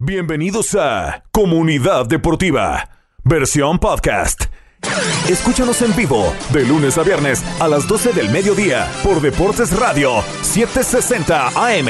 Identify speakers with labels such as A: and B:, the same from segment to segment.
A: Bienvenidos a Comunidad Deportiva, versión podcast. Escúchanos en vivo de lunes a viernes a las 12 del mediodía por Deportes Radio 760 AM.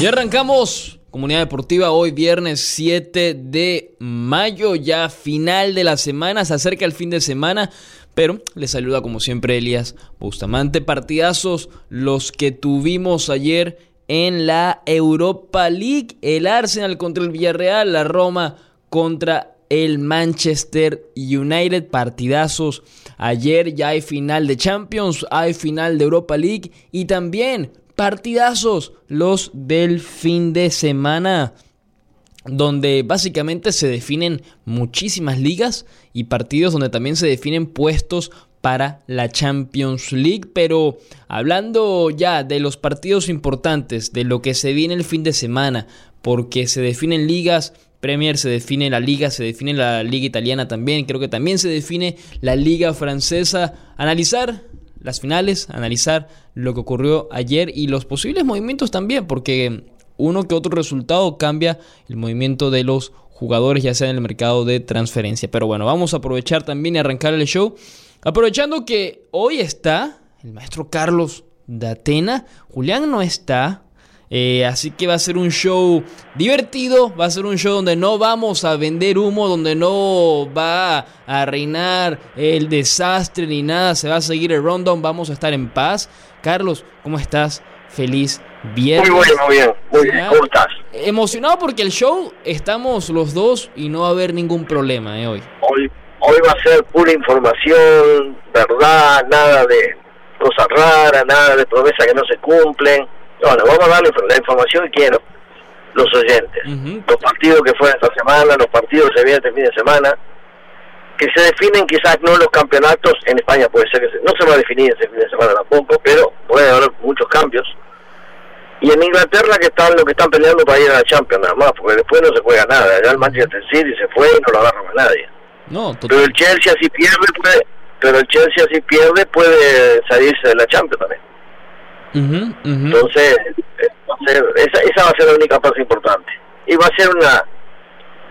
B: Y arrancamos Comunidad Deportiva hoy viernes 7 de mayo, ya final de la semana, se acerca el fin de semana, pero les saluda como siempre Elias Bustamante. Partidazos los que tuvimos ayer en la Europa League. El Arsenal contra el Villarreal, la Roma contra el Manchester United. Partidazos. Ayer ya hay final de Champions, hay final de Europa League y también partidazos los del fin de semana donde básicamente se definen muchísimas ligas y partidos donde también se definen puestos para la Champions League. Pero hablando ya de los partidos importantes, de lo que se viene el fin de semana, porque se definen ligas. Premier se define la liga, se define la liga italiana también, creo que también se define la liga francesa. Analizar las finales, analizar lo que ocurrió ayer y los posibles movimientos también, porque uno que otro resultado cambia el movimiento de los jugadores, ya sea en el mercado de transferencia. Pero bueno, vamos a aprovechar también y arrancar el show Aprovechando que hoy está el maestro Carlos de Atena, Julián no está, eh, así que va a ser un show divertido, va a ser un show donde no vamos a vender humo, donde no va a reinar el desastre ni nada, se va a seguir el rundown, vamos a estar en paz. Carlos, ¿cómo estás? Feliz viernes.
C: Muy bueno, muy bien, muy bien, ¿cómo estás?
B: Emocionado porque el show estamos los dos y no va a haber ningún problema eh, hoy.
C: Hoy Hoy va a ser pura información, verdad, nada de cosas raras, nada de promesas que no se cumplen. Bueno, vamos a darle la información que quiero los oyentes. Los partidos que fueron esta semana, los partidos que se vienen este fin de semana, que se definen quizás no los campeonatos, en España puede ser que no se va a definir ese fin de semana tampoco, pero puede haber muchos cambios. Y en Inglaterra que están los que están peleando para ir a la Champions nada más, porque después no se juega nada. Ya el Manchester City se fue y no lo agarra más nadie.
B: No,
C: pero el Chelsea si pierde puede, pero el Chelsea si pierde puede salirse de la Champions también. Entonces, esa, esa va a ser la única parte importante. Y va a ser una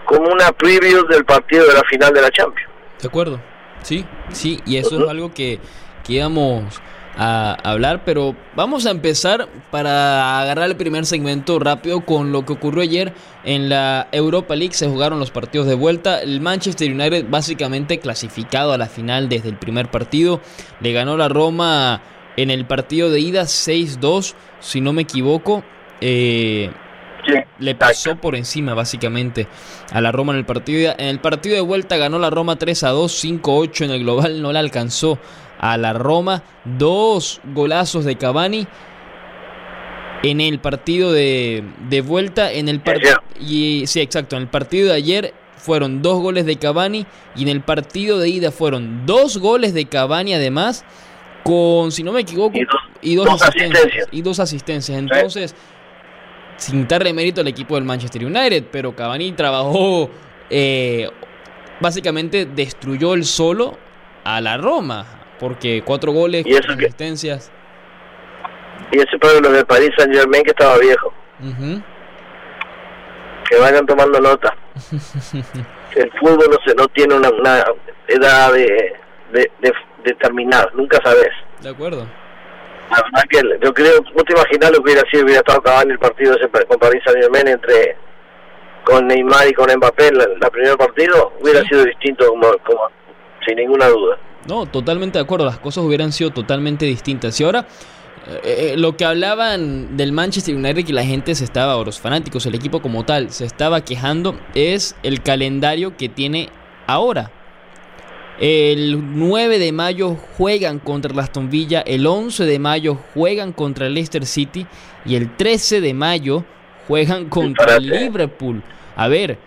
C: como una preview del partido de la final de la Champions.
B: De acuerdo. Sí, sí, y eso es algo que, que íbamos a hablar, pero vamos a empezar para agarrar el primer segmento rápido con lo que ocurrió ayer en la Europa League. Se jugaron los partidos de vuelta. El Manchester United básicamente clasificado a la final desde el primer partido. Le ganó la Roma en el partido de ida 6-2, si no me equivoco. Eh, le pasó por encima básicamente a la Roma en el partido. En el partido de vuelta ganó la Roma 3 2, 5-8 en el global, no la alcanzó a la Roma. Dos golazos de Cavani en el partido de, de vuelta. En el. Y, sí, exacto. En el partido de ayer fueron dos goles de Cavani. Y en el partido de ida fueron dos goles de Cavani además. Con, si no me equivoco, y dos, asistencias, Y dos asistencias. Entonces, sin darle mérito al equipo del Manchester United. Pero Cavani trabajó. Eh, básicamente destruyó el solo a la Roma porque cuatro goles, ¿Y cuatro asistencias.
C: Y ese para los de París Saint Germain que estaba viejo. Que vayan tomando nota. el fútbol no, se, no tiene una, edad de, de, determinada, nunca sabes.
B: De acuerdo.
C: La verdad que yo creo, no te imaginas lo que hubiera sido, hubiera estado acabando el partido ese con París Saint Germain entre con Neymar y con Mbappé, la, primer partido, hubiera sido distinto como, como sin ninguna duda.
B: No, totalmente de acuerdo, las cosas hubieran sido totalmente distintas. Y ahora, eh, eh, lo que hablaban del Manchester United, que la gente se estaba, o los fanáticos, el equipo como tal, se estaba quejando, es el calendario que tiene ahora. El 9 de mayo juegan contra el Aston Villa, el 11 de mayo juegan contra el Leicester City y el 13 de mayo juegan contra el Liverpool. A ver,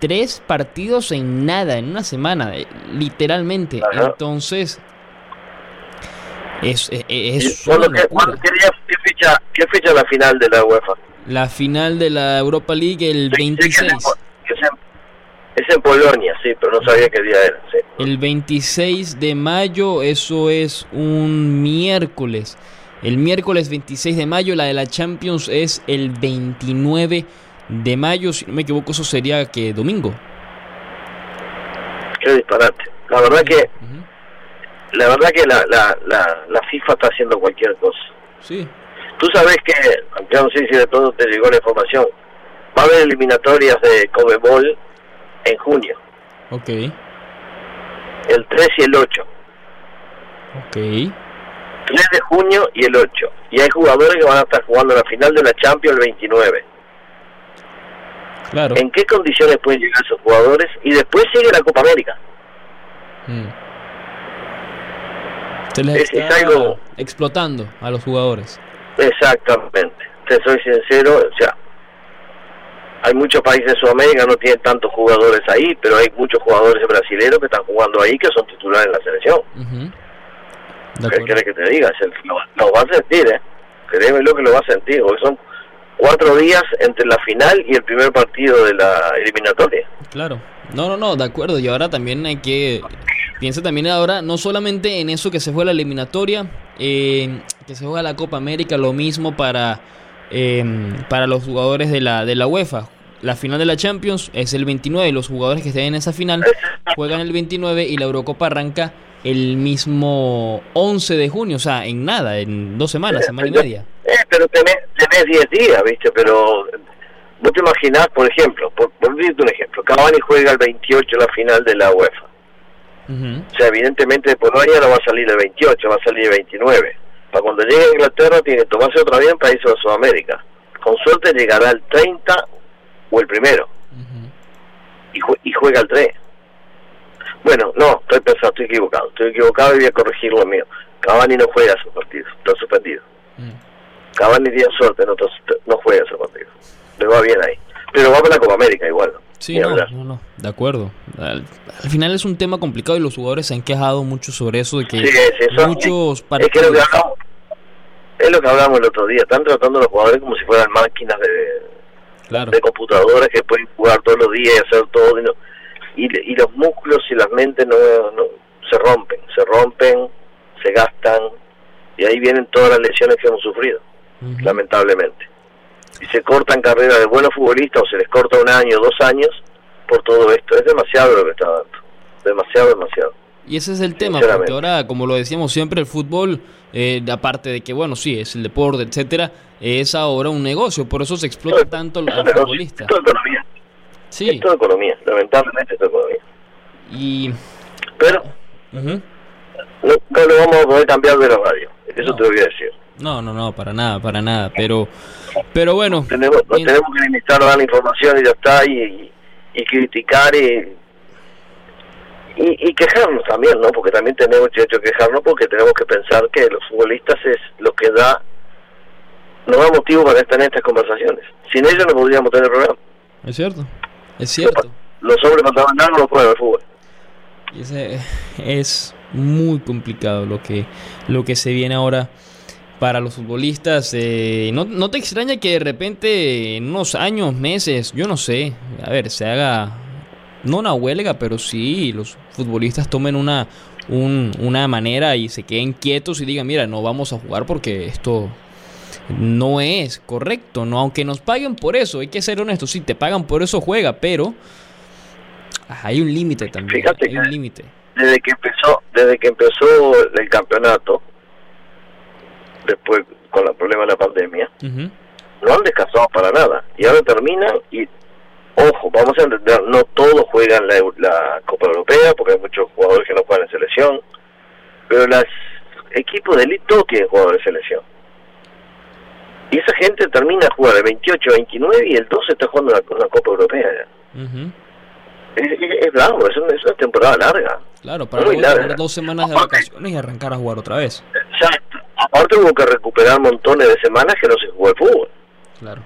B: tres partidos en nada, en una semana, eh, literalmente. Entonces, es, es, es
C: ¿qué, fecha, ¿Qué fecha la final de la UEFA?
B: La final de la Europa League el 26.
C: Es en, Polonia, sí, pero no sabía qué día era.
B: El 26 de mayo, eso es un miércoles. el miércoles 26 de mayo, la de la Champions es el 29 de mayo, si no me equivoco eso sería que domingo.
C: Qué disparate. La verdad que la verdad que la, la, la, FIFA está haciendo cualquier cosa.
B: Sí.
C: Tú sabes que, aunque no sé si de todo te llegó la información, va a haber eliminatorias de Comebol en junio.
B: Ok.
C: El 3 y el 8.
B: Ok.
C: 3 de junio y el 8. Y hay jugadores que van a estar jugando la final de la Champions el 29.
B: Claro.
C: ¿En qué condiciones pueden llegar esos jugadores? Y después sigue la Copa América.
B: Mm. Está algo... explotando a los jugadores.
C: Exactamente. Te soy sincero, o sea, hay muchos países de Sudamérica no tienen tantos jugadores ahí, pero hay muchos jugadores brasileños que están jugando ahí que son titulares en la selección. ¿Qué quieres que te diga? lo, va a sentir, ¿eh? Créeme lo que lo va a sentir, porque son cuatro días entre la final y el primer partido de la eliminatoria.
B: Claro. No, no, no, de acuerdo. Y ahora también hay que Piensa también ahora no solamente en eso que se fue la eliminatoria, eh, que se juega la Copa América, lo mismo para, eh, para los jugadores de la, de la UEFA. La final de la Champions es el 29 y los jugadores que estén en esa final juegan el 29 y la Eurocopa arranca el mismo 11 de junio, o sea, en nada, en dos semanas, semana y media.
C: Eh, pero tenés 10 días, ¿viste? Pero vos te imaginás, por ejemplo, por, por decirte un ejemplo, Cavani juega el 28 la final de la UEFA. O sea, evidentemente de Polonia no va a salir el 28, va a salir el 29. Para cuando llegue a Inglaterra tiene que tomarse otra vez en países de Sudamérica. Con suerte llegará el 30 o el primero. y, y juega el 3. Bueno, no, estoy pensando, estoy equivocado. Estoy equivocado y voy a corregir lo mío. Cavani no juega su partido, está suspendido. Cavani tiene suerte, no, no juega su partido. Le va bien ahí. Pero va a la Copa América igual.
B: Sí, no, no, de acuerdo. Al, final es un tema complicado y los jugadores se han quejado mucho sobre eso, de que muchos
C: partidos... Es, es, lo que hablamos, el otro día, están tratando a los jugadores como si fueran máquinas de, de computadoras que pueden jugar todos los días y hacer todo, y, y, los músculos y las mentes no, no se rompen, se rompen, se gastan, y ahí vienen todas las lesiones que hemos sufrido, lamentablemente y se cortan carreras de buenos futbolistas o se les corta un año, dos años por todo esto. Es demasiado lo que está dando. Demasiado, demasiado.
B: Y ese es el tema, porque ahora, como lo decíamos siempre, el fútbol, eh, aparte de que, bueno, sí, es el deporte, etcétera, es ahora un negocio, por eso se explota tanto los futbolistas.
C: Es economía. Sí. Es economía, lamentablemente es economía.
B: Y...
C: Pero, no, no, lo vamos a poder cambiar de la radio, eso te voy a decir.
B: No, no, no, para nada, para nada, pero pero bueno.
C: Tenemos, tenemos que limitar a dar la información y ya está, y, y, criticar y, y, quejarnos también, ¿no? Porque también tenemos derecho a quejarnos porque tenemos que pensar que los futbolistas es lo que da, nos da motivo para estar en estas conversaciones. Sin ellos no podríamos tener programa.
B: Es cierto, es cierto.
C: Los, hombres cuando van no los juegan el fútbol.
B: Y ese es muy complicado lo que, lo que se viene ahora para los futbolistas. Eh, no, no, te extraña que de repente en unos años, meses, yo no sé, a ver, se haga, no una huelga, pero sí los futbolistas tomen una, una manera y se queden quietos y digan, mira, no vamos a jugar porque esto no es correcto, no aunque nos paguen por eso, hay que ser honestos, si te pagan por eso juega, pero hay un límite también, hay un límite.
C: Desde que empezó, desde que empezó el campeonato, después con el problema de la pandemia, no han descansado para nada. Y ahora terminan y, ojo, vamos a entender, no todos juegan la, la Copa Europea, porque hay muchos jugadores que no juegan en selección, pero los equipos de elite todos tienen jugadores de selección. Y esa gente termina a jugar el 28, 29 y el 12 está jugando la, la Copa Europea. Es, es, bravo, es una, temporada larga.
B: Claro, para larga. dos semanas de vacaciones y arrancar a jugar otra vez.
C: Exacto. Aparte hubo que recuperar montones de semanas que no se jugó el fútbol.
B: Claro.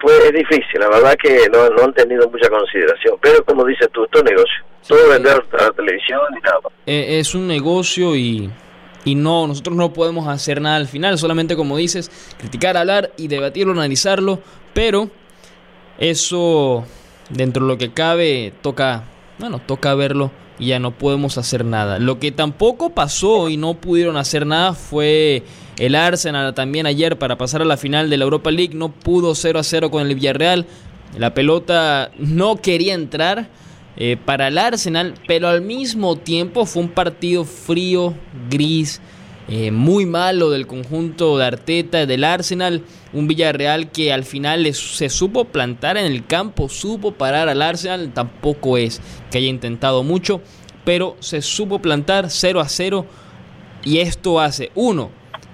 C: Pues es difícil, la verdad que no, no han tenido mucha consideración. Pero como dices tú, esto es negocio. Todo vender a la televisión y nada
B: eh, es un negocio y, y no, nosotros no podemos hacer nada al final, solamente como dices, criticar, hablar y debatirlo, analizarlo, pero eso dentro de lo que cabe toca, bueno, toca verlo y ya no podemos hacer nada. Lo que tampoco pasó y no pudieron hacer nada fue el Arsenal también ayer para pasar a la final de la Europa League. No pudo 0 a 0 con el Villarreal. La pelota no quería entrar eh, para el Arsenal, pero al mismo tiempo fue un partido frío, gris, eh, muy malo del conjunto de Arteta, del Arsenal. Un Villarreal que al final se supo plantar en el campo, supo parar al Arsenal. Tampoco es que haya intentado mucho, pero se supo plantar 0 a 0. Y esto hace, uno,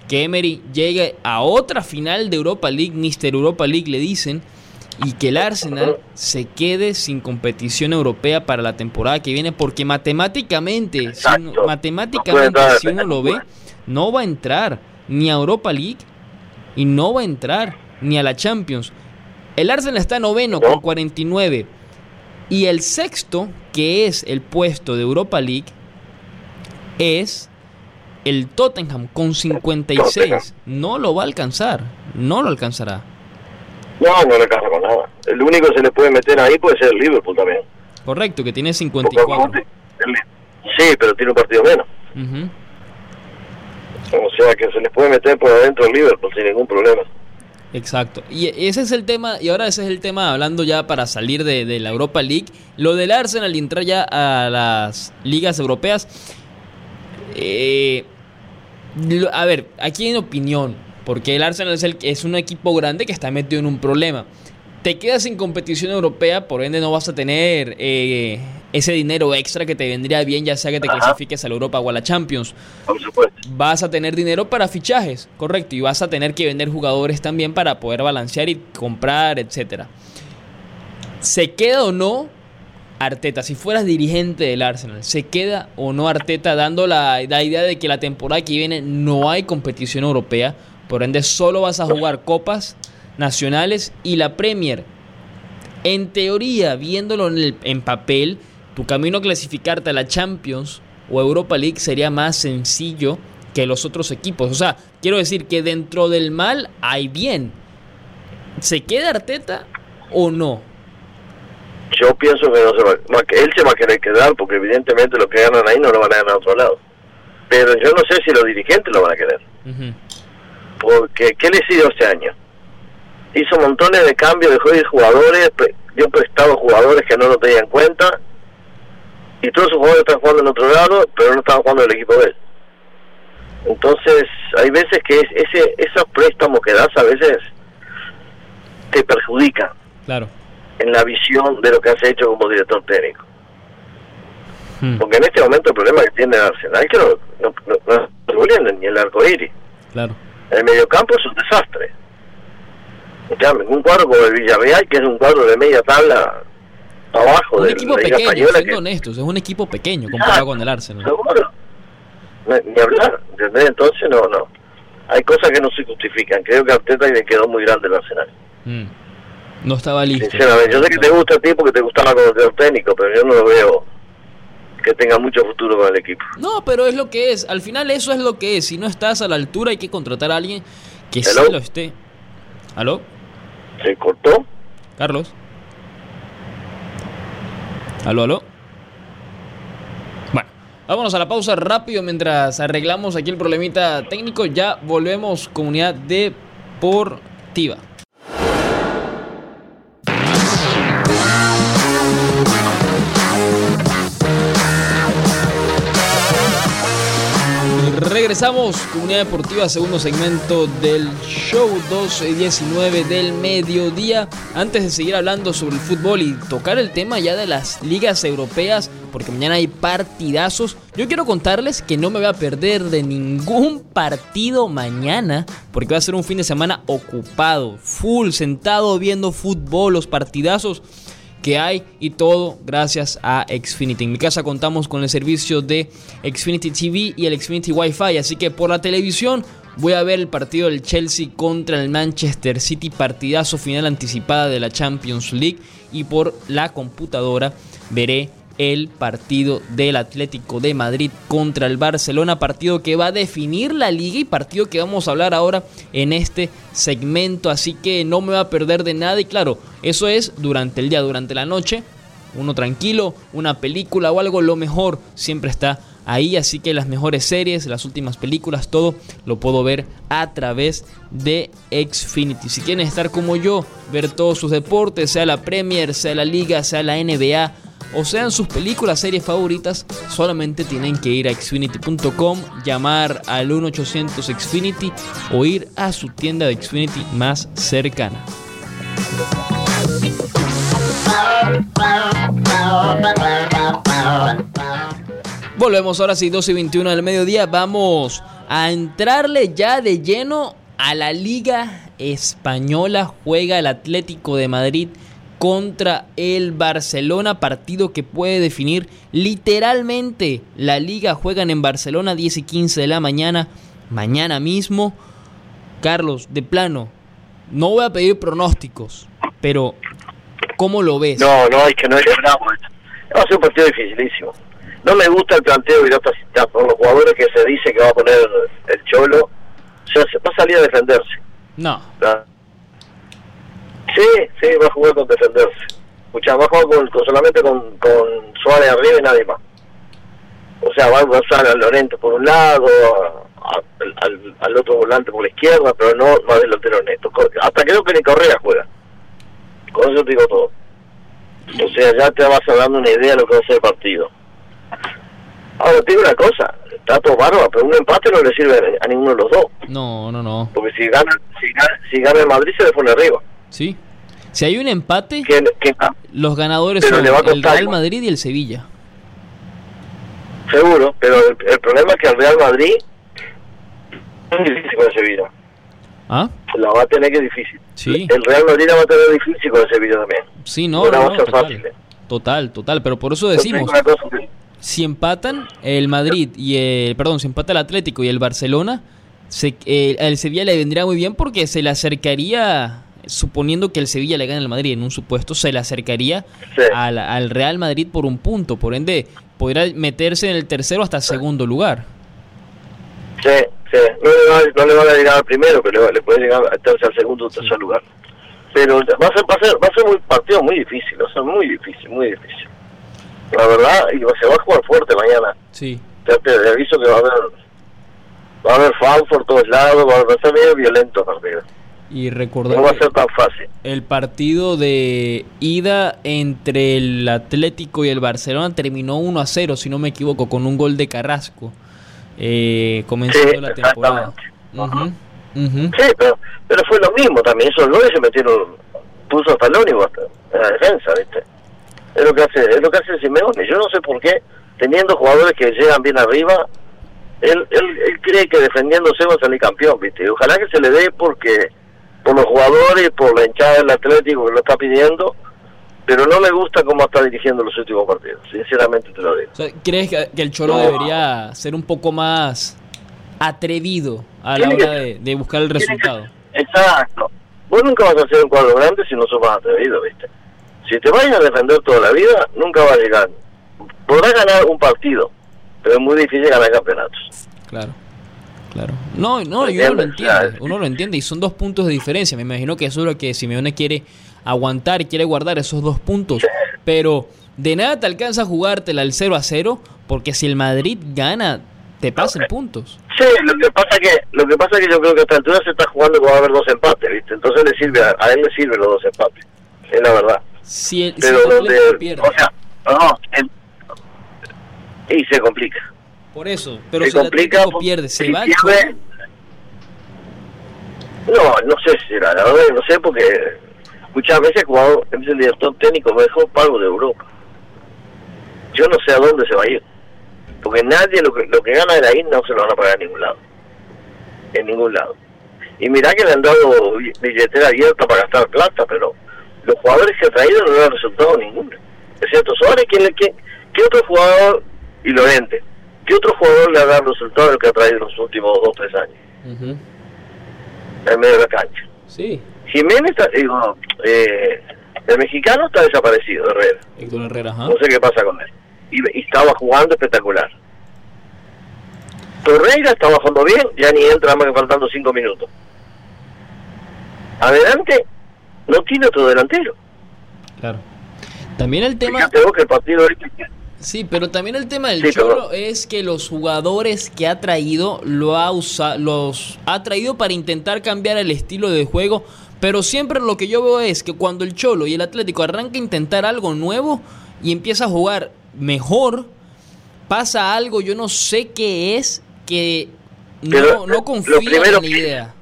B: que Emery llegue a otra final de Europa League, Mister Europa League le dicen, y que el Arsenal se quede sin competición europea para la temporada que viene, porque matemáticamente, matemáticamente, si uno lo ve, no va a entrar ni a Europa League y no va a entrar ni a la Champions. El Arsenal está noveno con 49 y el sexto, que es el puesto de Europa League, es el Tottenham con 56. No lo va a alcanzar, no lo alcanzará.
C: No, no le con nada. El único que se le puede meter ahí puede ser el Liverpool también.
B: Correcto, que tiene 54.
C: Sí, pero tiene un partido menos. O sea que se les puede meter por adentro el Liverpool sin ningún problema.
B: Exacto. Y ese es el tema, y ahora ese es el tema, hablando ya para salir de, la Europa League, lo del Arsenal y entrar ya a las ligas europeas. Eh, a ver, aquí hay una opinión, porque el Arsenal es, el, es un equipo grande que está metido en un problema. Te quedas sin competición europea, por ende no vas a tener eh, ese dinero extra que te vendría bien, ya sea que te clasifiques a la Europa o a la Champions.
C: Por supuesto.
B: Vas a tener dinero para fichajes, correcto, y vas a tener que vender jugadores también para poder balancear y comprar, etcétera. ¿Se queda o no Arteta? Si fueras dirigente del Arsenal, ¿se queda o no Arteta dando la, la idea de que la temporada que viene no hay competición europea? Por ende, solo vas a jugar copas nacionales y la Premier. En teoría, viéndolo en, en papel, tu camino a clasificarte a la Champions o Europa League sería más sencillo que los otros equipos. O sea, quiero decir que dentro del mal hay bien. ¿Se queda Arteta o no?
C: Yo pienso que, no se va, él se va a querer quedar porque evidentemente lo que ganan ahí no lo van a ganar a otro lado. Pero yo no sé si los dirigentes lo van a querer. Porque, ¿qué le hizo este año? hizo montones de cambios, dejó de jugadores, dio prestado jugadores que no lo tenían en cuenta, y todos esos jugadores están jugando en otro lado, pero no están jugando en el equipo de él. Entonces, hay veces que ese esos préstamos que das a veces te perjudican.
B: Claro.
C: En la visión de lo que has hecho como director técnico. Hmm. Porque en este momento el problema que tiene Arsenal es que no, no, no, no ni el arco iris.
B: Claro.
C: El mediocampo es un desastre un cuadro como el Villarreal, que es un cuadro de media tabla abajo.
B: Un equipo pequeño, siendo honestos, es un equipo pequeño comparado con el Arsenal.
C: ni hablar, Entonces, no, no. Hay cosas que no se justifican. Creo que a Arteta le quedó muy grande el Arsenal.
B: Mm. No estaba listo.
C: Sinceramente, yo sé que te gusta a ti porque te gustaba como técnico, pero yo no lo veo que tenga mucho futuro con el equipo.
B: No, pero es lo que es. Al final eso es lo que es. Si no estás a la altura hay que contratar a alguien que sí lo esté. ¿Aló?
C: ¿Se cortó?
B: Carlos. ¿Aló, aló? Bueno, vámonos a la pausa rápido mientras arreglamos aquí el problemita técnico. Ya volvemos, comunidad deportiva. Regresamos, Comunidad Deportiva, segundo segmento del show 12-19 del mediodía. Antes de seguir hablando sobre el fútbol y tocar el tema ya de las ligas europeas, porque mañana hay partidazos, yo quiero contarles que no me voy a perder de ningún partido mañana, porque va a ser un fin de semana ocupado, full, sentado viendo fútbol, los partidazos que hay y todo gracias a Xfinity. En mi casa contamos con el servicio de Xfinity TV y el Xfinity Wi-Fi, así que por la televisión voy a ver el partido del Chelsea contra el Manchester City, partidazo final anticipada de la Champions League y por la computadora veré el partido del Atlético de Madrid contra el Barcelona, partido que va a definir la liga y partido que vamos a hablar ahora en este segmento, así que no me va a perder de nada y claro, eso es durante el día, durante la noche. uno tranquilo, una película o algo, lo mejor siempre está ahí, así que las mejores series, las últimas películas, todo lo puedo ver a través de Xfinity. Si quieren estar como yo, ver todos sus deportes, sea la Premier, sea la Liga, sea la NBA, o sean sus películas, series favoritas, solamente tienen que ir a xfinity.com, llamar al 1800 Xfinity o ir a su tienda de Xfinity más cercana. Volvemos ahora sí, 12 y 21 del mediodía. Vamos a entrarle ya de lleno a la Liga Española. Juega el Atlético de Madrid contra el Barcelona, partido que puede definir literalmente la liga. Juegan en Barcelona 10 y 15 de la mañana, mañana mismo. Carlos, de plano, no voy a pedir pronósticos, pero ¿cómo lo ves?
C: No, no, es que no es Va a ser un partido dificilísimo. No me gusta el planteo y por los jugadores que se dice que va a poner el Cholo. O sea, va a salir a defenderse.
B: No.
C: Sí, sí, va a jugar con defenderse. Escucha, va a jugar con, solamente con, con Suárez arriba y nadie más. O sea, va a usar a Lorente por un lado, al, al, otro volante por la izquierda, pero no, no a delantero neto. Hasta creo que ni Correa juega. Con eso te digo todo. O sea, ya te vas dando una idea de lo que va a ser el partido. Ahora te digo una cosa, está todo bárbaro, pero un empate no le sirve a ninguno de los dos.
B: No, no, no.
C: Porque si gana, si gana, si gana el Madrid se le pone arriba.
B: Sí. Si hay un empate, los ganadores son el Real Madrid y el Sevilla.
C: Seguro, pero el, problema es que el Real Madrid es difícil con el Sevilla.
B: ¿Ah?
C: La va a tener que difícil.
B: Sí.
C: El Real Madrid la va a tener difícil con el Sevilla también.
B: Sí, no, no, no total, total, total, pero por eso decimos, si empatan el Madrid y el, perdón, si empata el Atlético y el Barcelona, se, el Sevilla le vendría muy bien porque se le acercaría suponiendo que el Sevilla le gane al Madrid en un supuesto, se le acercaría al, Real Madrid por un punto, por ende podrá meterse en el tercero hasta segundo lugar.
C: Sí, sí, no le, va, no le van a llegar al primero, pero le, puede llegar al tercer, al segundo o tercer lugar. Pero va a ser, va a ser, va a ser un partido muy difícil, va a ser muy difícil, muy difícil. La verdad, y se va a jugar fuerte mañana.
B: Sí.
C: Te, te aviso que va a haber va a haber foul por todos lados, va a ser medio violento el partido.
B: Y recordar
C: no va a ser tan fácil.
B: El partido de ida entre el Atlético y el Barcelona terminó 1 a 0, si no me equivoco, con un gol de Carrasco. Eh, comenzando la temporada.
C: Sí, pero, pero fue lo mismo también. Esos goles se metieron, puso hasta el en la defensa, ¿viste? Es lo que hace, es lo que hace Simeone. Yo no sé por qué, teniendo jugadores que llegan bien arriba, él, él, él cree que defendiéndose va a salir campeón, ¿viste? Ojalá que se le dé porque por los jugadores, por la hinchada del Atlético que lo está pidiendo, pero no me gusta cómo está dirigiendo los últimos partidos, sinceramente te lo digo.
B: ¿Crees que, el Cholo debería ser un poco más atrevido a la hora de, buscar el resultado?
C: exacto. Vos nunca vas a hacer un cuadro grande si no sos más atrevido, ¿viste? Si te vayas a defender toda la vida, nunca vas a llegar. Podrás ganar un partido, pero es muy difícil ganar campeonatos.
B: Claro. Claro. No, no, uno lo entiende, uno lo entiende y son dos puntos de diferencia. Me imagino que eso es lo que Simeone quiere aguantar y quiere guardar esos dos puntos. Pero de nada te alcanza a jugártela al 0 a 0 porque si el Madrid gana, te pasan puntos.
C: Sí, lo que pasa que lo que pasa que yo creo que a esta altura se está jugando que va a haber dos empates, ¿viste? Entonces le sirve a, él le sirven los dos empates. Es la verdad.
B: Si el,
C: Pero pierde. O sea, no, y se complica.
B: Por eso, pero se si complica, el pierde, ¿se va
C: pierde, No, no sé si será, la verdad no sé porque muchas veces cuando es el director técnico mejor pago de Europa. Yo no sé a dónde se va a ir. Porque nadie lo que, lo que gana de ahí no se lo van a pagar en ningún lado. En ningún lado. Y mirá que le han dado billetera abierta para gastar plata, pero los jugadores que ha traído no le han resultado ninguno. Es cierto, Suárez, ¿quién, quién, ¿qué otro jugador y lo vende? ¿Qué otro jugador le ha dado resultado que ha traído en los últimos dos o tres años? En medio de la cancha.
B: Sí.
C: Jiménez, digo, eh, el mexicano está desaparecido, Herrera.
B: Héctor Herrera,
C: No sé qué pasa con él. Y, estaba jugando espectacular. Torreira estaba jugando bien, ya ni entra más que faltando cinco minutos. Adelante, no tiene otro delantero.
B: Claro. También el tema...
C: Fíjate vos que el partido
B: Sí, pero también el tema del Cholo es que los jugadores que ha traído lo ha usa, los ha traído para intentar cambiar el estilo de juego, pero siempre lo que yo veo es que cuando el Cholo y el Atlético arranca a intentar algo nuevo y empieza a jugar mejor, pasa algo, yo no sé qué es, que no, no confía en la idea.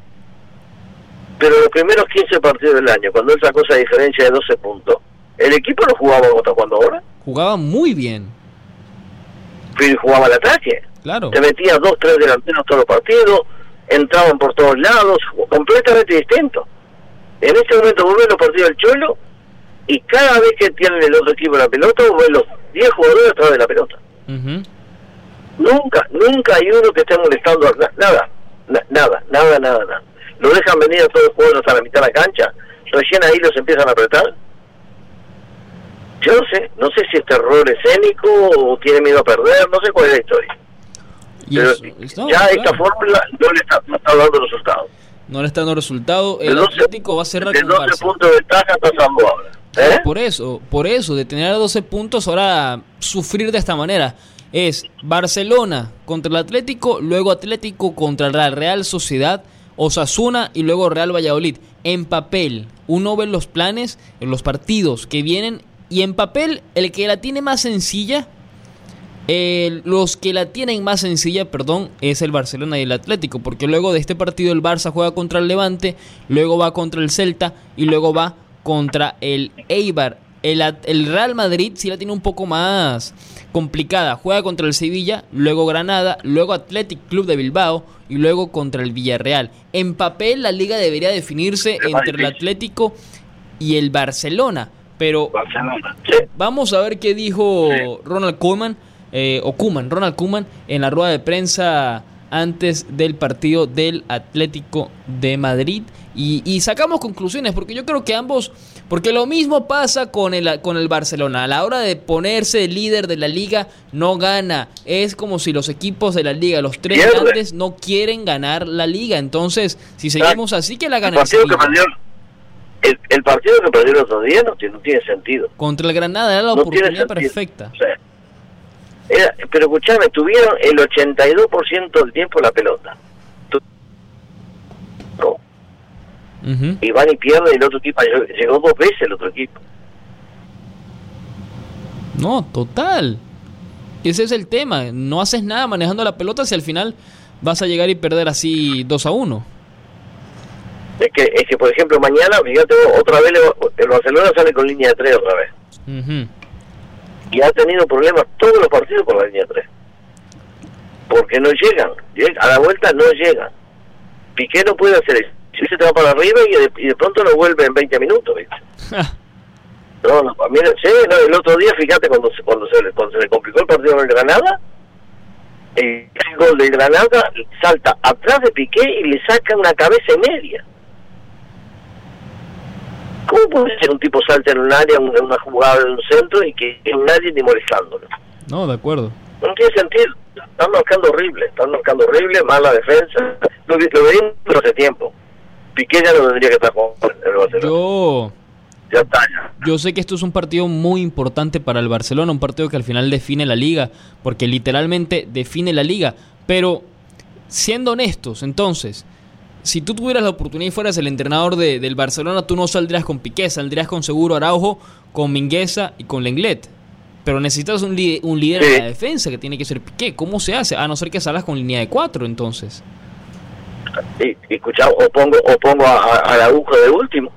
C: Pero los primeros 15 partidos del año, cuando él sacó esa diferencia de 12 puntos, ¿el equipo no jugaba como está jugando ahora?
B: Jugaba muy bien.
C: Pero jugaba al ataque.
B: Claro.
C: Te metía dos, tres delanteros todos los partidos, entraban por todos lados, completamente distinto. En este momento vos ves los partidos del Cholo y cada vez que tienen el otro equipo la pelota, vos ves los 10 jugadores atrás de la pelota. Nunca, nunca hay uno que esté molestando nada, nada, nada, nada, nada. Lo dejan venir a todos los jugadores hasta la mitad de la cancha, recién ahí los empiezan a apretar yo no sé, no sé si es terror escénico o tiene miedo a perder, no sé cuál es la historia. Pero ya esta fórmula no le está, dando resultados.
B: No le está dando resultado. El Atlético va a cerrar
C: con 12 puntos de ventaja pasando ahora. ¿eh?
B: Por eso, por eso, de tener 12 puntos, ahora sufrir de esta manera. Es Barcelona contra el Atlético, luego Atlético contra la Real Sociedad, Osasuna y luego Real Valladolid. En papel, uno ve los planes, los partidos que vienen y en papel, el que la tiene más sencilla, los que la tienen más sencilla, perdón, es el Barcelona y el Atlético, porque luego de este partido el Barça juega contra el Levante, luego va contra el Celta y luego va contra el Eibar. El, el, Real Madrid sí la tiene un poco más complicada. Juega contra el Sevilla, luego Granada, luego Athletic Club de Bilbao y luego contra el Villarreal. En papel la liga debería definirse entre el Atlético y el Barcelona. Pero vamos a ver qué dijo Ronald Koeman, eh, o Kuman, Ronald Koeman, en la rueda de prensa antes del partido del Atlético de Madrid. Y, sacamos conclusiones, porque yo creo que ambos, porque lo mismo pasa con el, con el Barcelona, a la hora de ponerse líder de la liga, no gana, es como si los equipos de la liga, los tres grandes, no quieren ganar la liga, entonces si seguimos así, que la ganen
C: el, partido que perdió el otro día no tiene, no tiene sentido.
B: Contra el Granada era la oportunidad perfecta.
C: pero escuchame, tuvieron el 82% del tiempo la pelota. Y van y pierden el otro equipo. Llegó dos veces el otro equipo.
B: No, total. Ese es el tema. No haces nada manejando la pelota si al final vas a llegar y perder así 2 a 1.
C: Es que, es que, por ejemplo, mañana, fíjate, otra vez el Barcelona sale con línea de tres otra vez. Y ha tenido problemas todos los partidos con la línea de tres. Porque no llegan. A la vuelta no llegan. Piqué no puede hacer eso. Si se te va para arriba y de, pronto lo vuelve en 20 minutos, no, no, mira, sí, no, el otro día, fíjate, cuando, cuando, se, cuando se le complicó el partido en el Granada, el gol de Granada salta atrás de Piqué y le saca una cabeza y media. ¿Cómo puede ser un tipo salte en un área, en una jugada en un centro y que nadie ni molestándolo?
B: No, de acuerdo.
C: No tiene sentido. Están marcando horrible, están marcando horrible, mala defensa. Lo, lo venimos hace tiempo. Piqué ya no tendría que estar jugando el Barcelona.
B: Yo... Ya está, Yo sé que esto es un partido muy importante para el Barcelona, un partido que al final define la liga, porque literalmente define la liga. Pero, siendo honestos, entonces, si tú tuvieras la oportunidad y fueras el entrenador de, del Barcelona, tú no saldrías con Piqué, saldrías con Seguro Araujo, con Mingueza y con Lenglet. Pero necesitas un, un líder de la defensa que tiene que ser Piqué. ¿Cómo se hace? A no ser que salgas con línea de cuatro, entonces.
C: Sí, escucha, o pongo, o pongo a, Araujo de último.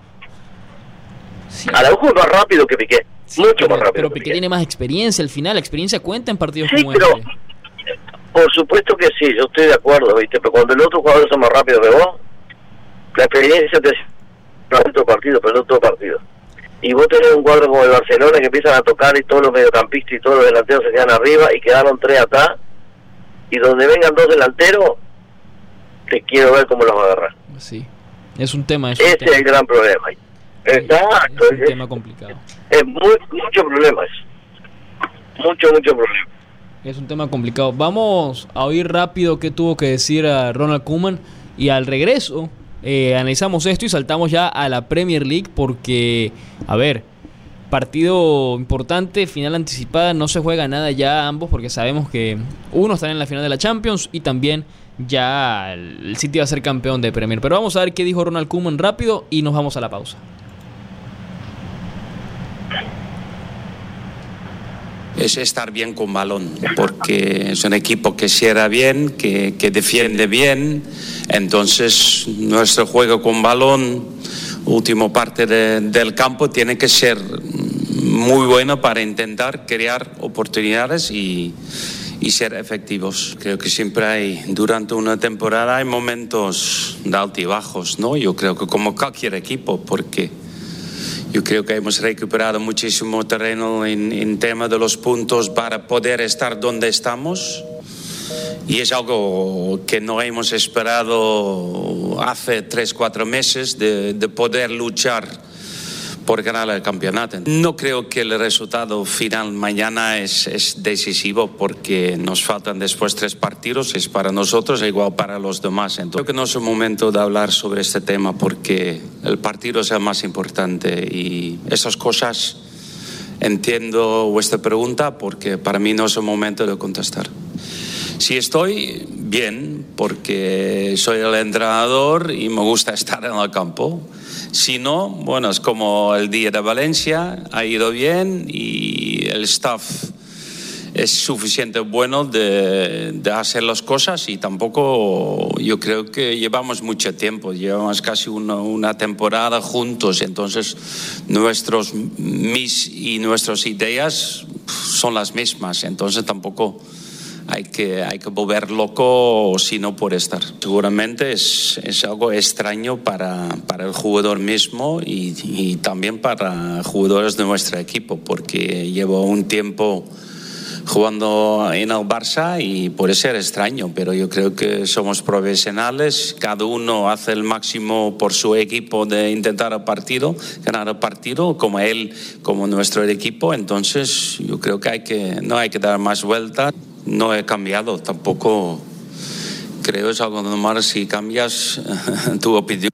C: Sí. Araujo es más rápido que Piqué. mucho más rápido.
B: Pero Piqué, tiene más experiencia al final. La experiencia cuenta en partidos
C: sí,
B: como
C: pero, este. Por supuesto que sí, yo estoy de acuerdo, ¿viste? Pero cuando el otro jugador es más rápido que vos, la experiencia te no otro partido, pero no todo partido. Y vos tenés un cuadro como el Barcelona que empiezan a tocar y todos los mediocampistas y todos los delanteros se quedan arriba y quedaron tres atrás. Y donde vengan dos delanteros, te quiero ver cómo los va a agarrar.
B: Sí, es un tema.
C: Es Ese es el gran problema. Exacto.
B: Es un tema complicado.
C: Es muy, mucho problema eso. Mucho, mucho problema.
B: Es un tema complicado. Vamos a oír rápido qué tuvo que decir a Ronald Koeman y al regreso eh, analizamos esto y saltamos ya a la Premier League porque, a ver, partido importante, final anticipada, no se juega nada ya ambos porque sabemos que uno está en la final de la Champions y también ya el City va a ser campeón de Premier. Pero vamos a ver qué dijo Ronald Koeman rápido y nos vamos a la pausa.
D: Es estar bien con balón, porque es un equipo que cierra bien, que, que, defiende bien, entonces nuestro juego con balón, última parte de, del campo, tiene que ser muy bueno para intentar crear oportunidades y, y ser efectivos. Creo que siempre hay, durante una temporada hay momentos de altibajos, ¿no? Yo creo que como cualquier equipo, porque yo creo que hemos recuperado muchísimo terreno en, en tema de los puntos para poder estar donde estamos. Y es algo que no hemos esperado hace tres, cuatro meses de, de poder luchar por ganar el campeonato. No creo que el resultado final mañana es, es, decisivo porque nos faltan después tres partidos, es para nosotros e igual para los demás. Creo que no es el momento de hablar sobre este tema porque el partido es el más importante y esas cosas entiendo vuestra pregunta porque para mí no es el momento de contestar. Si estoy bien, porque soy el entrenador y me gusta estar en el campo. Si no, bueno, es como el día de Valencia, ha ido bien y el staff es suficiente bueno de, hacer las cosas y tampoco yo creo que llevamos mucho tiempo, llevamos casi una, una temporada juntos, entonces nuestros mis y nuestras ideas son las mismas, entonces tampoco hay que, hay que volver loco sino por estar. Seguramente es, es algo extraño para, para, el jugador mismo y, y, también para jugadores de nuestro equipo, porque llevo un tiempo jugando en el Barça y puede ser extraño, pero yo creo que somos profesionales, cada uno hace el máximo por su equipo de intentar el partido, ganar el partido, como él, como nuestro equipo, entonces yo creo que, hay que no hay que dar más vueltas no he cambiado, tampoco creo es algo normal si cambias tu opinión.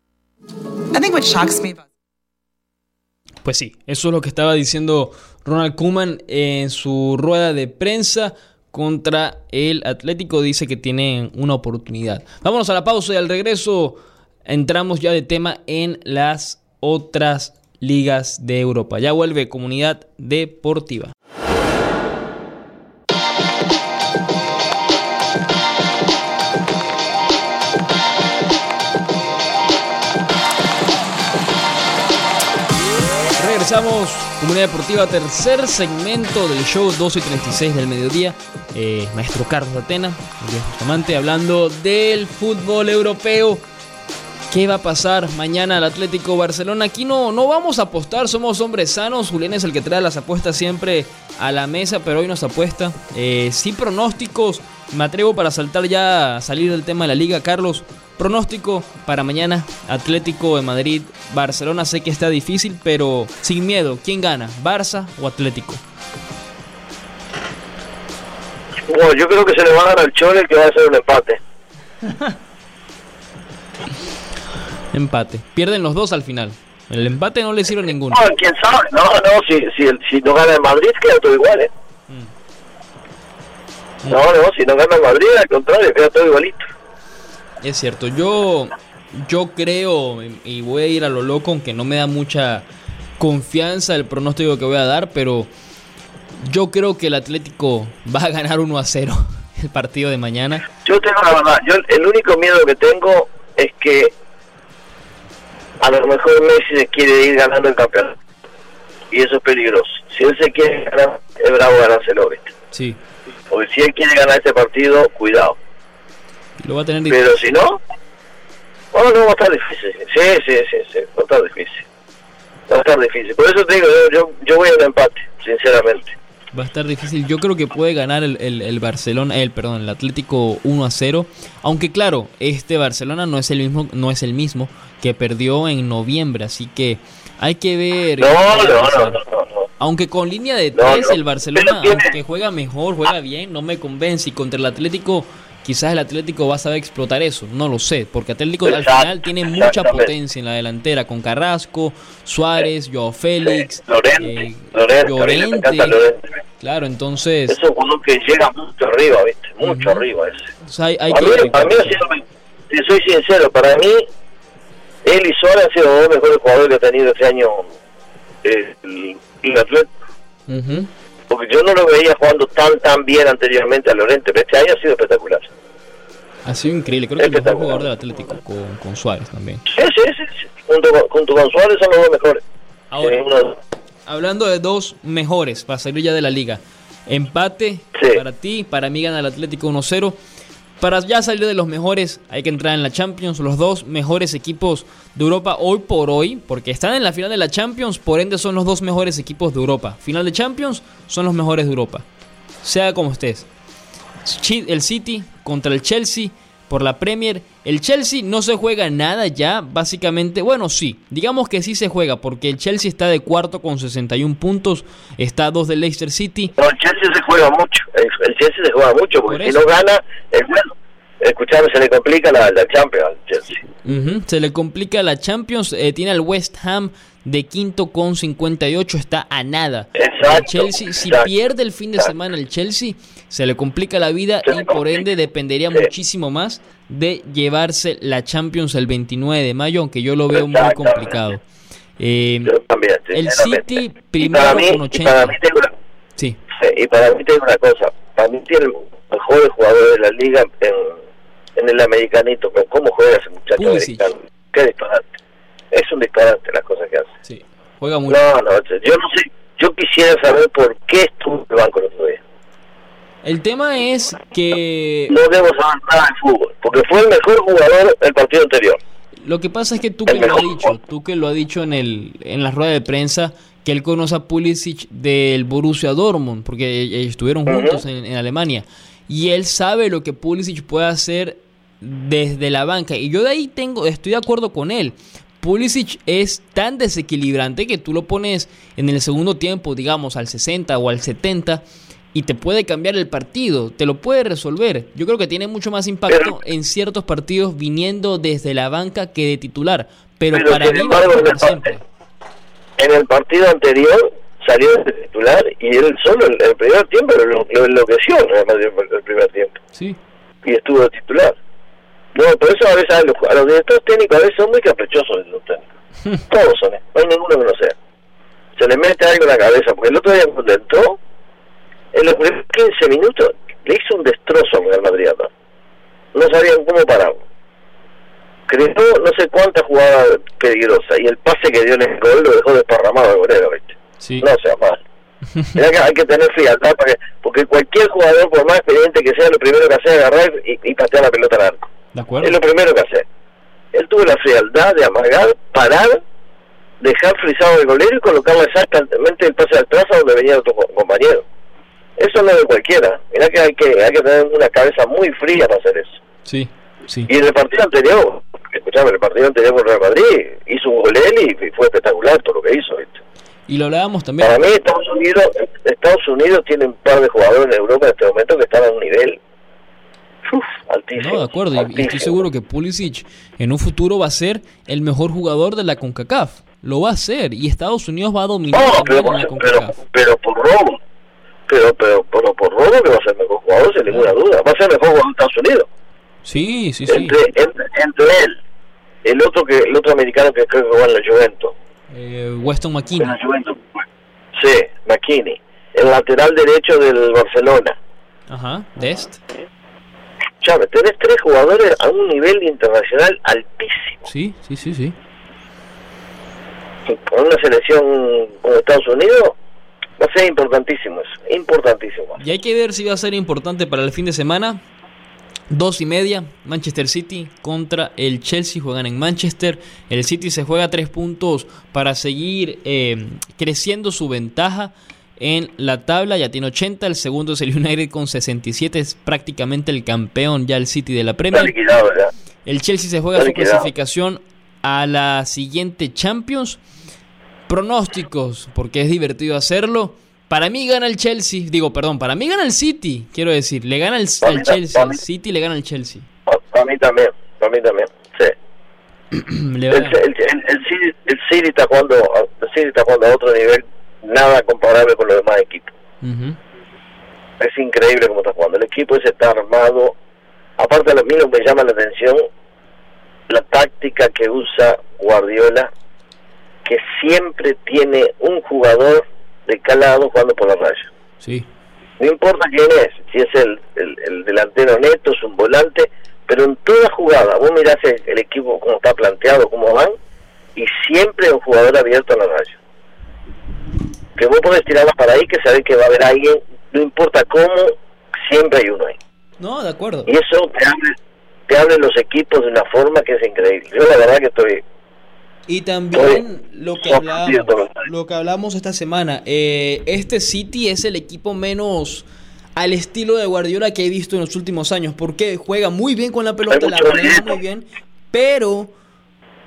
B: Pues sí, eso es lo que estaba diciendo Ronald Koeman en su rueda de prensa contra el Atlético. Dice que tienen una oportunidad. Vámonos a la pausa y al regreso entramos ya de tema en las otras ligas de Europa. Ya vuelve Comunidad Deportiva. Comunidad Deportiva, tercer segmento del show 12 y 36 del mediodía. Eh, maestro Carlos Atena, hablando del fútbol europeo. ¿Qué va a pasar mañana al Atlético Barcelona? Aquí no, no vamos a apostar, somos hombres sanos. Julián es el que trae las apuestas siempre a la mesa, pero hoy nos apuesta. Eh, sin pronósticos, me atrevo para saltar ya, salir del tema de la liga. Carlos, Pronóstico para mañana, Atlético de Madrid, Barcelona. Sé que está difícil, pero sin miedo. ¿Quién gana? ¿Barça o Atlético?
C: Bueno, yo creo que se le va a dar al Chole que va a ser un empate.
B: empate. Pierden los dos al final. El empate no le sirve a ninguno.
C: No, quién sabe. No, no, si, si, si no gana el Madrid, queda todo igual, ¿eh? Mm. No, no, si no gana el Madrid, al contrario, queda todo igualito.
B: Es cierto, yo, yo creo, y voy a ir a lo loco, aunque no me da mucha confianza el pronóstico que voy a dar, pero yo creo que el Atlético va a ganar 1 a 0 el partido de mañana.
C: Yo tengo la verdad, yo el único miedo que tengo es que a lo mejor Messi se quiere ir ganando el campeonato. Y eso es peligroso. Si él se quiere ganar, es bravo ganárselo, ¿viste?
B: Sí.
C: Porque si él quiere ganar este partido, cuidado.
B: Lo va a tener
C: Pero si no, oh, no, va a estar difícil. Sí, sí, sí, sí, va a estar difícil. Va a estar difícil. Por eso te digo, yo, yo, voy al empate, sinceramente.
B: Va a estar difícil. Yo creo que puede ganar el, el, el, Barcelona, el perdón, el Atlético 1 a 0. Aunque claro, este Barcelona no es el mismo, no es el mismo que perdió en noviembre, así que hay que ver.
C: No, no, no, no,
B: Aunque con línea de tres el Barcelona, aunque juega mejor, juega bien, no me convence. Y contra el Atlético quizás el Atlético va a saber explotar eso, no lo sé, porque Atlético al final tiene mucha potencia en la delantera, con Carrasco, Suárez, Joao Félix,
C: Lorente, eh, Lorente,
B: Claro, entonces...
C: Eso es uno que llega mucho arriba, ¿viste? Mucho arriba ese. hay, hay que... para mí, si soy sincero, para mí, él y Suárez han sido los dos mejores jugadores que ha tenido este año eh, el, el Atlético porque yo no lo veía jugando tan tan bien anteriormente a Lorente, pero este año ha sido espectacular.
B: Ha sido increíble, creo que el mejor jugador del Atlético con, con Suárez también.
C: Sí, sí, sí, Junto, con, Suárez son los dos mejores.
B: Ahora, hablando de dos mejores para salir ya de la liga, empate para ti, para mí gana el Atlético 1-0. Para ya salir de los mejores hay que entrar en la Champions, los dos mejores equipos de Europa hoy por hoy, porque están en la final de la Champions, por ende son los dos mejores equipos de Europa. Final de Champions son los mejores de Europa. Sea como estés. El City contra el Chelsea por la Premier. El Chelsea no se juega nada ya, básicamente. Bueno, sí, digamos que sí se juega, porque el Chelsea está de cuarto con 61 puntos, está a dos del Leicester City.
C: No, el Chelsea se juega mucho, el, Chelsea se juega mucho, porque si no gana, es bueno. Escuchame, se le complica la, Champions al Chelsea.
B: Se le complica la Champions, eh, tiene al West Ham de quinto con 58, está a nada.
C: Exacto,
B: Chelsea, si pierde el fin de semana el Chelsea, se le complica la vida y por ende dependería muchísimo más de llevarse la Champions el 29 de mayo, aunque yo lo veo muy complicado.
C: Eh, también,
B: el City primero con 80. Y para mí tengo una,
C: sí. Y para mí tengo una cosa, para mí tiene el mejor jugador de la liga en, en el americanito, pero ¿cómo juega ese muchacho americano? Qué disparate. Es un disparate las cosas que hace.
B: Sí, juega muy
C: No, no, yo no sé, yo quisiera saber por qué estuvo en el banco el otro día.
B: El tema es que...
C: No debo saber nada de fútbol, porque fue el mejor jugador del partido anterior.
B: Lo que pasa es que tú que lo has dicho, tú que lo has dicho en, el, en la rueda de prensa, que él conoce a Pulisic del Borussia Dortmund, porque estuvieron juntos en, en, Alemania, y él sabe lo que Pulisic puede hacer desde la banca, y yo de ahí tengo, estoy de acuerdo con él. Pulisic es tan desequilibrante que tú lo pones en el segundo tiempo, digamos al 60 o al 70, y te puede cambiar el partido, te lo puede resolver. Yo creo que tiene mucho más impacto en ciertos partidos viniendo desde la banca que de titular, pero, para mí
C: embargo, en, el partido anterior salió de titular y él solo en el primer tiempo lo, lo enloqueció en el primer tiempo.
B: Sí.
C: Y estuvo de titular. No, por eso a veces a los, a los directores técnicos a veces son muy caprichosos los técnicos. Todos son, ¿eh? no hay ninguno que no sea. Se le mete algo en la cabeza, porque el otro día cuando entró, en los primeros 15 minutos le hizo un destrozo al Real Madrid No sabían cómo parar. Creó no sé cuántas jugadas peligrosas y el pase que dio en el gol lo dejó desparramado al golero, ¿viste? No sea mal. hay que tener frialdad para porque cualquier jugador, por más experiente que sea, lo primero que hace es agarrar y, y patear la pelota al arco. Es lo primero que hace. Él tuvo la frialdad de amagar, parar, dejar frisado el golero y colocarle exactamente el pase atrás a donde venía otro compañero. Eso no es de cualquiera. Mira que hay que hay que tener una cabeza muy fría para hacer eso.
B: Sí, sí.
C: Y en el partido anterior, escuchame, el partido anterior con Real Madrid hizo un gol él y fue espectacular todo lo que hizo.
B: Y lo hablábamos también.
C: Para mí Estados Unidos, Estados Unidos tiene un par de jugadores en Europa en este momento que están a un nivel altísimo.
B: No, de acuerdo. Y estoy seguro que Pulisic en un futuro va a ser el mejor jugador de la CONCACAF. Lo va a ser. Y Estados Unidos va a dominar
C: pero,
B: la
C: CONCACAF. Pero, por robo. Pero, pero, pero por robo que va a ser mejor jugador, sin ninguna duda. Va a ser mejor jugador de Estados Unidos.
B: Sí, sí,
C: sí. Entre, entre, él, el otro que el otro americano que creo que juega en la Juventus.
B: Eh, Weston McKinney.
C: Sí, McKinney. El lateral derecho del Barcelona.
B: Ajá, Dest.
C: Chávez, tenés tres jugadores a un nivel internacional altísimo.
B: Sí, sí, sí, sí.
C: Con una selección como Estados Unidos va a ser importantísimo eso, importantísimo.
B: Y hay que ver si va a ser importante para el fin de semana. Dos y media, Manchester City contra el Chelsea juegan en Manchester. El City se juega tres puntos para seguir eh, creciendo su ventaja en la tabla, ya tiene 80, el segundo es el United con 67, es prácticamente el campeón ya el City de la Premier. El Chelsea se juega su clasificación a la siguiente Champions. Pronósticos, porque es divertido hacerlo. Para mí gana el Chelsea, digo, perdón, para mí gana el City, quiero decir, le gana el, el Chelsea, el City le gana el Chelsea.
C: Para mí también, para mí también, sí. el, el, el, el, City está jugando, el City está jugando a otro nivel, nada comparable con los demás equipos. Es increíble cómo está jugando. El equipo ese está armado. Aparte, a mí lo que me llama la atención, la táctica que usa Guardiola, que siempre tiene un jugador de calado jugando por la raya.
B: Sí.
C: No importa quién es, si es el, el, delantero neto, es un volante, pero en toda jugada, vos mirás el, equipo cómo está planteado, cómo van, y siempre un jugador abierto a la raya. Que vos podés tirarla para ahí, que sabés que va a haber alguien, no importa cómo, siempre hay uno ahí.
B: No, de acuerdo.
C: Y eso te abre, te abre los equipos de una forma que es increíble. Yo la verdad que estoy
B: y también lo que lo que hablamos esta semana, eh, este City es el equipo menos al estilo de Guardiola que he visto en los últimos años, porque juega muy bien con la pelota, la maneja muy bien, pero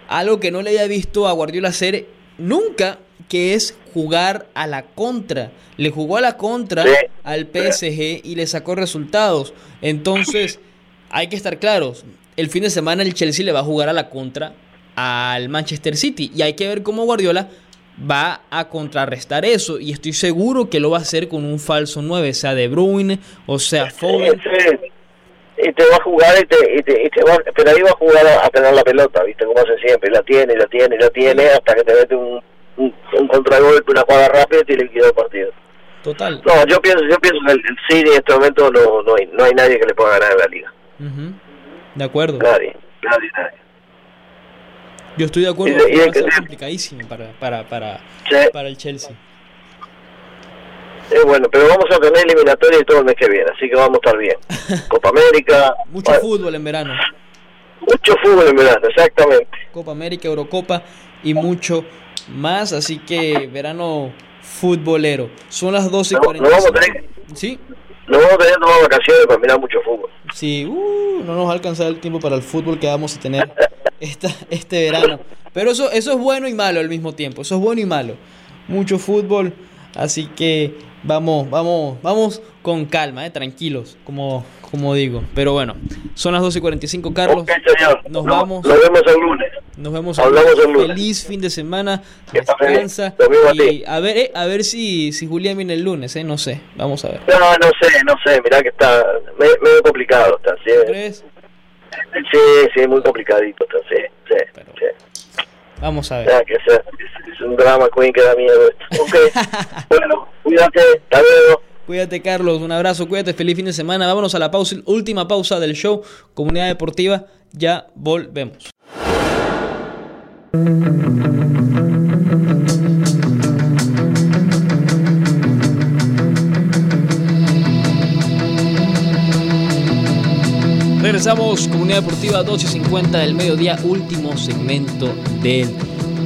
B: algo que no le había visto a Guardiola hacer nunca, que es jugar a la contra. Le jugó a la contra al PSG y le sacó resultados. Entonces, hay que estar claros. El fin de semana el Chelsea le va a jugar a la contra al Manchester City. Y hay que ver cómo Guardiola va a contrarrestar eso. Y estoy seguro que lo va a hacer con un falso 9, sea De Bruyne o sea Foden.
C: Y te va a jugar y te, y te, y te va, pero ahí va a jugar a, tener la pelota, ¿viste? Como hace siempre. La tiene, la tiene, la tiene, hasta que te mete un, un, un contragolpe, una jugada rápida y te liquida el partido.
B: Total.
C: No, yo pienso, yo pienso que el, City en este momento no, no, hay, no hay nadie que le pueda ganar en la liga.
B: De acuerdo.
C: Nadie, nadie, nadie.
B: Yo estoy de acuerdo va a ser complicadísimo para, para, para, para el Chelsea.
C: Eh, bueno, pero vamos a tener eliminatoria y todo el mes que viene, así que vamos a estar bien. Copa América.
B: Mucho fútbol en verano.
C: Mucho fútbol en verano, exactamente.
B: Copa América, Eurocopa y mucho más, así que verano futbolero. Son las 12 y 40.
C: vamos a tener,
B: ¿Sí?
C: No vamos a tener nuevas vacaciones para mirar mucho fútbol.
B: Sí, uh, no nos va a alcanzar el tiempo para el fútbol que vamos a tener esta, este verano. Pero eso, eso es bueno y malo al mismo tiempo. Eso es bueno y malo. Mucho fútbol. Así que vamos, vamos, vamos con calma, eh, tranquilos, como, como digo. Pero bueno, son las 12 y 45, Carlos. Nos vamos.
C: Nos vemos el lunes.
B: Nos vemos el lunes. Feliz fin de semana. Descansa. Y a ver, eh, a ver si, si Julián viene el lunes, eh, no sé. Vamos a ver.
C: No, no sé, no sé. Mirá que está medio complicado. Está, ¿sí? ¿Crees? Sí, sí, muy complicadito. Está, sí, sí, sí.
B: Vamos a ver.
C: que es, un drama queen que da miedo esto. Ok, bueno, cuídate, hasta luego.
B: Cuídate, Carlos. Un abrazo, cuídate. Feliz fin de semana. Vámonos a la pausa, última pausa del show. Comunidad Deportiva. Ya volvemos. Regresamos, Comunidad Deportiva 2 y 50 del mediodía, último segmento del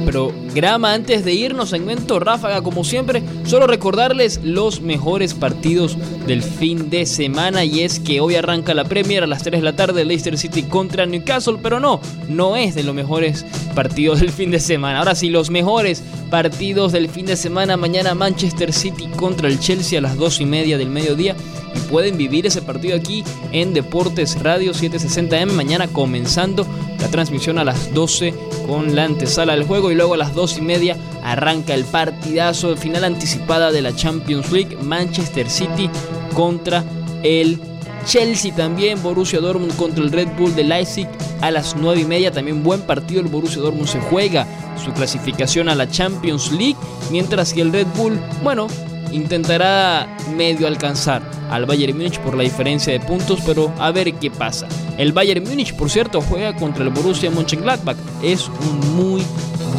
B: programa. Antes de irnos, segmento ráfaga, como siempre, solo recordarles los mejores partidos del fin de semana. Y es que hoy arranca la Premier a las 3 de la tarde, Leicester City contra Newcastle. Pero no, no es de los mejores partidos del fin de semana. Ahora sí, los mejores partidos del fin de semana. Mañana Manchester City contra el Chelsea a las 2 y media del mediodía. Y pueden vivir ese partido aquí en Deportes Radio 760M. Mañana comenzando la transmisión a las 12 con la antesala del juego. Y luego a las 2 y media arranca el partidazo de final anticipada de la Champions League. Manchester City contra el Chelsea también, Borussia Dortmund contra el Red Bull de Leipzig a las 9 y media. También buen partido, el Borussia Dortmund se juega su clasificación a la Champions League, mientras que el Red Bull, bueno, intentará medio alcanzar al Bayern Múnich por la diferencia de puntos, pero a ver qué pasa. El Bayern Múnich, por cierto, juega contra el Borussia Mönchengladbach. Es un muy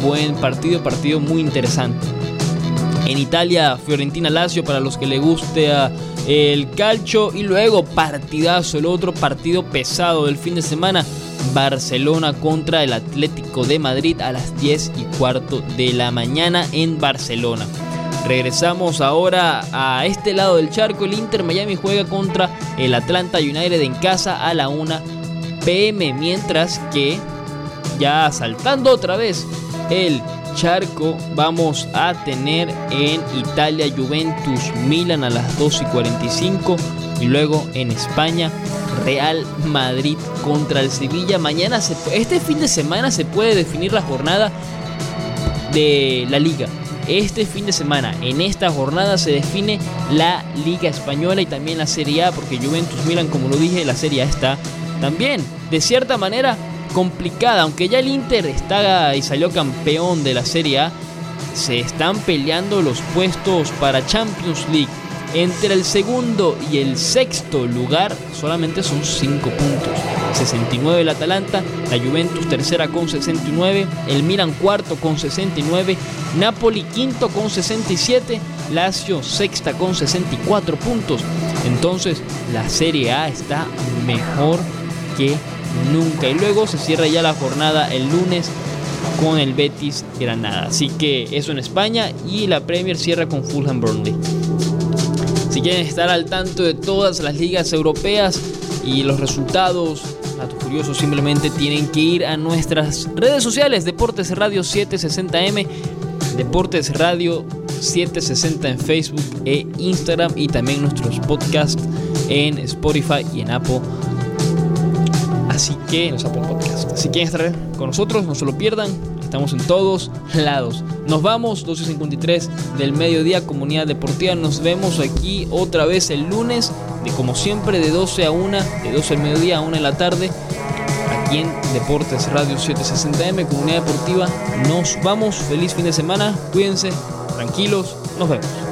B: buen partido, partido muy interesante. En Italia, Fiorentina Lazio para los que le guste el calcio y luego partidazo, el otro partido pesado del fin de semana, Barcelona contra el Atlético de Madrid a las 10 y cuarto de la mañana en Barcelona. Regresamos ahora a este lado del charco. El Inter Miami juega contra el Atlanta United en casa a la 1 pm. Mientras que ya saltando otra vez el charco vamos a tener en Italia Juventus Milan a las 2 y 45 y luego en España Real Madrid contra el Sevilla. Mañana, este fin de semana se puede definir la jornada de la liga. Este fin de semana, en esta jornada se define la Liga Española y también la Serie A, porque Juventus Milan, como lo dije, la Serie A está también, de cierta manera, complicada. Aunque ya el Inter está y salió campeón de la Serie A, se están peleando los puestos para Champions League. Entre el segundo y el sexto lugar solamente son 5 puntos. 69 el Atalanta, la Juventus tercera con 69, el Milan cuarto con 69, Napoli quinto con 67, Lazio sexta con 64 puntos. Entonces la Serie A está mejor que nunca. Y luego se cierra ya la jornada el lunes con el Betis Granada. Así que eso en España y la Premier cierra con Fulham Burnley. Si quieren estar al tanto de todas las ligas europeas y los resultados, datos curiosos, simplemente tienen que ir a nuestras redes sociales, Deportes Radio 760M, Deportes Radio 760 en Facebook e Instagram y también nuestros podcasts en Spotify y en Apple Así que nos Apple Podcast. Si quieren estar con nosotros, no se lo pierdan. Estamos en todos lados. Nos vamos, 12.53 del mediodía, comunidad deportiva. Nos vemos aquí otra vez el lunes, de como siempre, de 12 a 1, de 12 del mediodía a 1 de la tarde, aquí en Deportes Radio 760M, comunidad deportiva. Nos vamos, feliz fin de semana, cuídense, tranquilos, nos vemos.